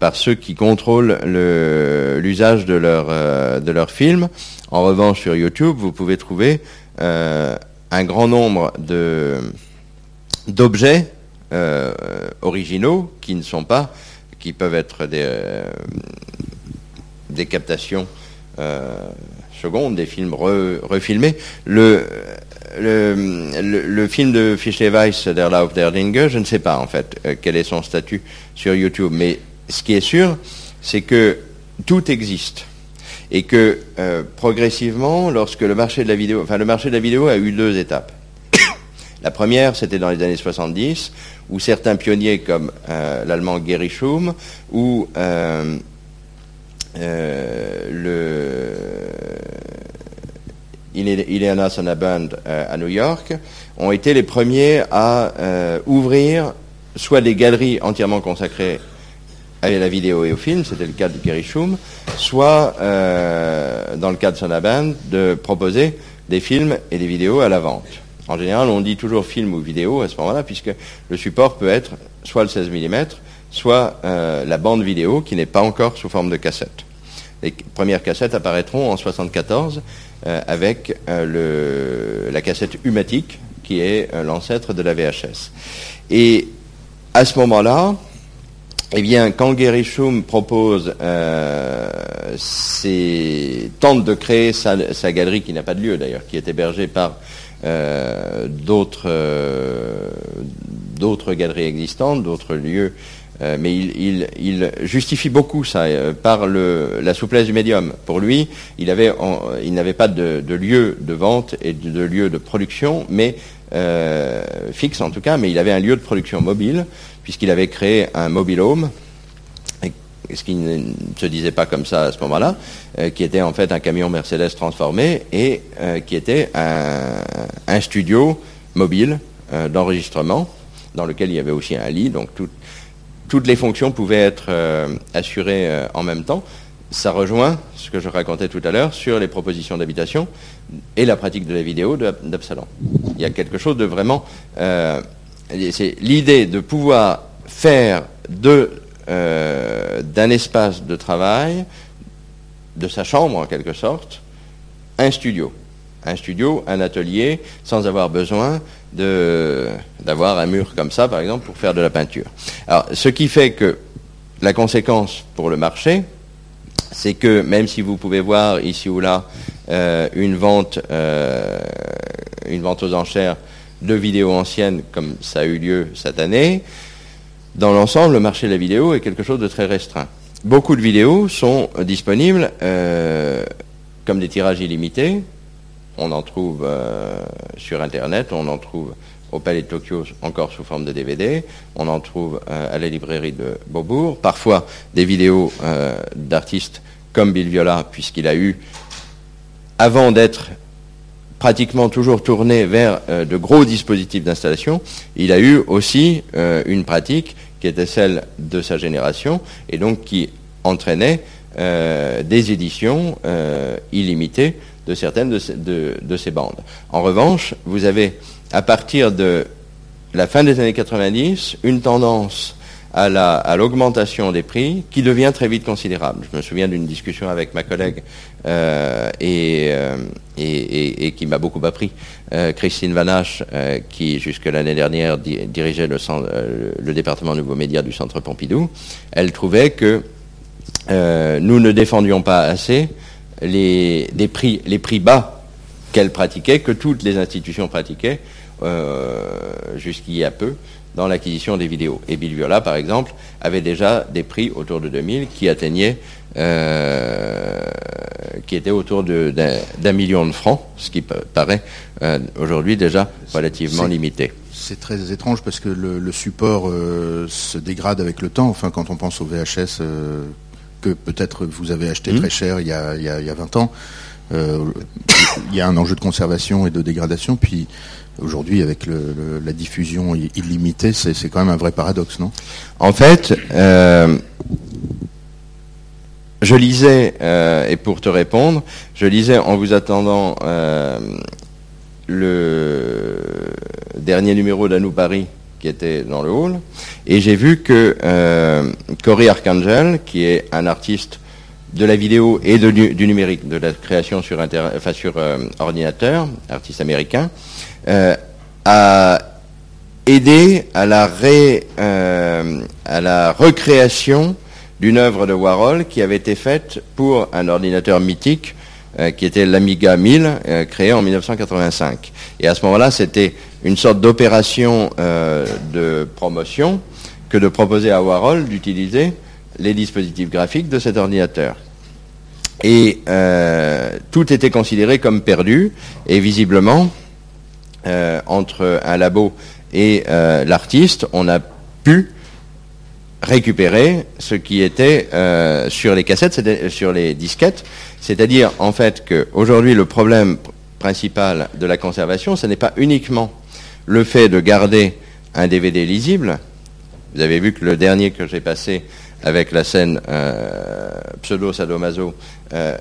par ceux qui contrôlent le- l'usage de leur euh, leurs films. En revanche sur YouTube vous pouvez trouver euh, un grand nombre d'objets euh, originaux qui ne sont pas, qui peuvent être des, des captations secondes, des films re- refilmés. Le, le, film de Fischle Weiss, Der Lauf der Dinge, je ne sais pas en fait quel est son statut sur YouTube, mais ce qui est sûr, c'est que tout existe et que euh, progressivement, lorsque le marché de la vidéo, a eu deux étapes. La première, c'était dans les années 70, où certains pionniers comme euh, l'allemand Gary Schum ou euh, le Ile- Ileana Sonaband à New York ont été les premiers à ouvrir soit des galeries entièrement consacrées à la vidéo et au film, c'était le cas de Gary Schum, soit, euh, dans le cas de Sonaband, de proposer des films et des vidéos à la vente. En général, on dit toujours film ou vidéo à ce moment-là, puisque le support peut être soit le 16 mm, soit euh, la bande vidéo qui n'est pas encore sous forme de cassette. Les premières cassettes apparaîtront en 74 euh, avec euh, le, la cassette Humatic, qui est euh, l'ancêtre de la VHS. Et à ce moment-là, eh bien, quand Gary Schum propose, euh, tente de créer sa, galerie qui n'a pas de lieu d'ailleurs, qui est hébergée par euh, d'autres euh, d'autres galeries existantes, d'autres lieux, euh, mais il, justifie beaucoup ça par la souplesse du médium. Pour lui, il n'avait pas de, de lieu de vente et de, de lieu de production, mais euh, fixe en tout cas, mais il avait un lieu de production mobile puisqu'il avait créé un mobile home, ce qui ne se disait pas comme ça à ce moment-là, euh, qui était en fait un camion Mercedes transformé et euh, qui était un, studio mobile d'enregistrement dans lequel il y avait aussi un lit, donc tout- toutes les fonctions pouvaient être assurées en même temps. Ça rejoint ce que je racontais tout à l'heure sur les propositions d'habitation et la pratique de la vidéo d'Absalon. Il y a quelque chose de vraiment... euh, c'est l'idée de pouvoir faire de, euh, d'un espace de travail, de sa chambre en quelque sorte, un studio. Un studio, un atelier, sans avoir besoin de, d'avoir un mur comme ça, par exemple, pour faire de la peinture. Alors, ce qui fait que la conséquence pour le marché, c'est que même si vous pouvez voir ici ou là euh, une vente, euh, une vente aux enchères de vidéos anciennes, comme ça a eu lieu cette année, dans l'ensemble, le marché de la vidéo est quelque chose de très restreint. Beaucoup de vidéos sont disponibles euh, comme des tirages illimités. On en trouve sur Internet, on en trouve au Palais de Tokyo encore sous forme de DVD, on en trouve euh, à la librairie de Beaubourg, parfois des vidéos euh, d'artistes comme Bill Viola, puisqu'il a eu, avant d'être pratiquement toujours tourné vers euh, de gros dispositifs d'installation, il a eu aussi une pratique qui était celle de sa génération et donc qui entraînait des éditions illimitées de certaines de ces, de, de ces bandes. En revanche, vous avez à partir de la fin des années 90 une tendance à la- à l'augmentation des prix qui devient très vite considérable. Je me souviens d'une discussion avec ma collègue euh, et, euh, et, qui m'a beaucoup appris, euh, Christine Vanache, qui jusque l'année dernière di- dirigeait le, le département Nouveaux Médias du Centre Pompidou. Elle trouvait que nous ne défendions pas assez les, des prix, les prix bas qu'elle pratiquait, que toutes les institutions pratiquaient euh, jusqu'il y a peu dans l'acquisition des vidéos. Et Bill Viola, par exemple, avait déjà des prix autour de 2000 qui atteignaient, euh, qui étaient autour de- d'un million de francs, ce qui pa- paraît euh, aujourd'hui déjà relativement limité. C'est très étrange parce que le, le support se dégrade avec le temps. Enfin, quand on pense au VHS que peut-être vous avez acheté Mhm. très cher il y a, il y a- il y a 20 ans, euh, il y a un enjeu de conservation et de dégradation. Puis aujourd'hui, avec le- le- la diffusion illimitée, c'est c'est quand même un vrai paradoxe, non? En fait, euh, je lisais, euh, et pour te répondre, je lisais en vous attendant le dernier numéro d'Anou Paris qui était dans le hall, et j'ai vu que euh, Cory Arcangel, qui est un artiste de la vidéo et de du numérique, de la création sur, enfin, sur euh, ordinateur, artiste américain, euh, a aidé à la, ré- euh, à la recréation d'une œuvre de Warhol qui avait été faite pour un ordinateur mythique qui était l'Amiga 1000, euh, créé en 1985. Et à ce moment-là, c'était une sorte d'opération euh, de promotion que de proposer à Warhol d'utiliser les dispositifs graphiques de cet ordinateur. Et euh, tout était considéré comme perdu, et visiblement, euh, entre un labo et l'artiste, on a pu récupérer ce qui était sur les cassettes, sur les disquettes. C'est-à-dire, en fait, qu'aujourd'hui, le problème pr- principal de la conservation, ce n'est pas uniquement le fait de garder un DVD lisible. Vous avez vu que le dernier que j'ai passé avec la scène euh, pseudo-sadomaso, euh,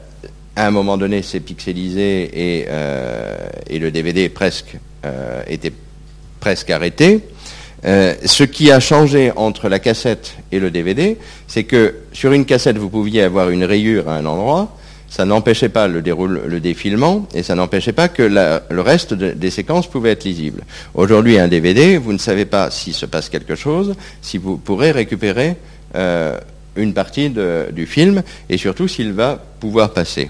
à un moment donné, s'est pixelisé et, euh, le DVD était presque arrêté. Ce qui a changé entre la cassette et le DVD, c'est que sur une cassette, vous pouviez avoir une rayure à un endroit, ça n'empêchait pas le, le défilement et ça n'empêchait pas que le reste de- des séquences pouvait être lisible. Aujourd'hui, un DVD, vous ne savez pas s'il se passe quelque chose, si vous pourrez récupérer euh, une partie du film et surtout s'il va pouvoir passer.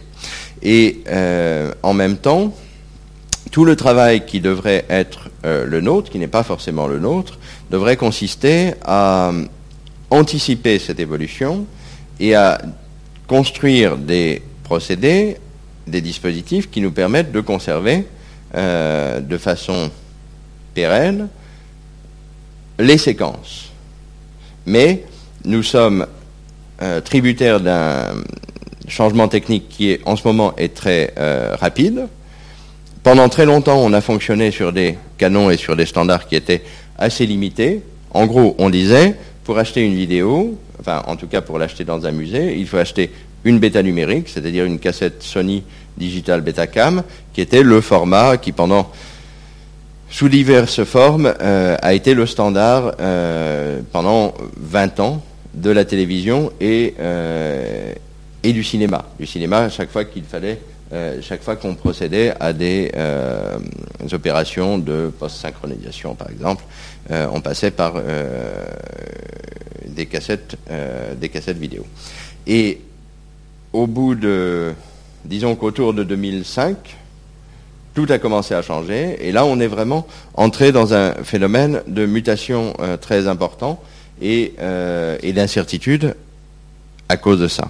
Et euh, en même temps, tout le travail qui devrait être euh, le nôtre, qui n'est pas forcément le nôtre, devrait consister à anticiper cette évolution et à construire des procédés, des dispositifs qui nous permettent de conserver euh, de façon pérenne les séquences. Mais nous sommes euh, tributaires d'un changement technique qui en ce moment est très euh, rapide. Pendant très longtemps, on a fonctionné sur des canons et sur des standards qui étaient assez limités. En gros, on disait, pour acheter une vidéo, enfin en tout cas pour l'acheter dans un musée, il faut acheter une bêta numérique, c'est-à-dire une cassette Sony Digital Betacam, qui était le format qui pendant sous diverses formes, euh, a été le standard euh, pendant 20 ans de la télévision et, euh, et du cinéma. Du cinéma, chaque fois qu'il fallait, chaque fois qu'on procédait à des opérations de post-synchronisation, par exemple, on passait par des cassettes, des cassettes vidéo. Au bout de, disons qu'autour de 2005, tout a commencé à changer et là on est vraiment entré dans un phénomène de mutation euh, très important et, euh, et d'incertitude à cause de ça.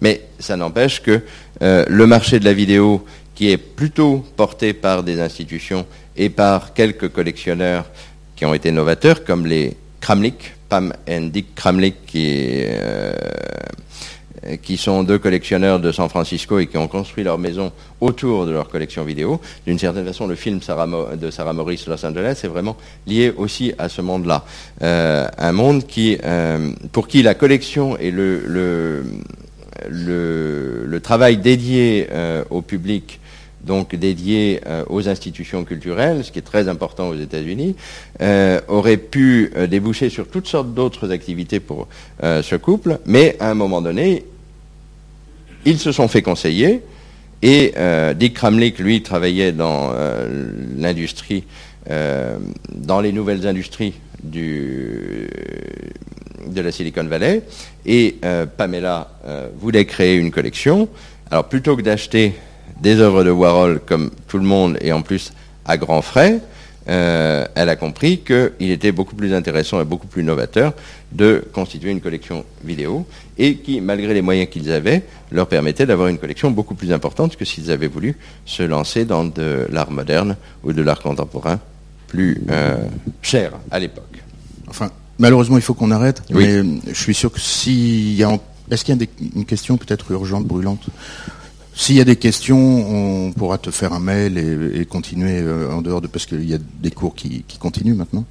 Mais ça n'empêche que euh, le marché de la vidéo, qui est plutôt porté par des institutions et par quelques collectionneurs qui ont été novateurs, comme les Kramlik, Pam et Dick Kramlik, qui, qui sont deux collectionneurs de San Francisco et qui ont construit leur maison autour de leur collection vidéo. D'une certaine façon, le film de Sarah Morris Los Angeles est vraiment lié aussi à ce monde-là. Euh, un monde qui, euh, pour qui la collection et le, travail dédié euh, au public donc dédié euh, aux institutions culturelles, ce qui est très important aux États-Unis, euh, aurait pu euh, déboucher sur toutes sortes d'autres activités pour ce couple, mais à un moment donné, ils se sont fait conseiller et Dick Kramlik, lui, travaillait dans l'industrie, dans les nouvelles industries du, de la Silicon Valley, et Pamela voulait créer une collection. Alors plutôt que d'acheter des œuvres de Warhol comme tout le monde et en plus à grands frais, euh, elle a compris qu'il était beaucoup plus intéressant et beaucoup plus novateur de constituer une collection vidéo et qui, malgré les moyens qu'ils avaient, leur permettait d'avoir une collection beaucoup plus importante que s'ils avaient voulu se lancer dans de l'art moderne ou de l'art contemporain plus euh, cher à l'époque. Enfin, malheureusement, il faut qu'on arrête. Oui. Mais je suis sûr que s'il y a, en- est-ce qu'il y a des- une question peut-être urgente, brûlante? S'il y a des questions, on pourra te faire un mail et, et continuer euh, en dehors de parce qu'il y a des cours qui, qui continuent maintenant.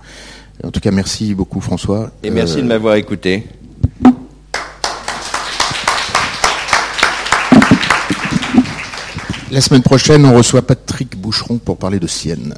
En tout cas, merci beaucoup, François. Et merci Euh, de m'avoir écouté. La semaine prochaine, on reçoit Patrick Boucheron pour parler de Sienne.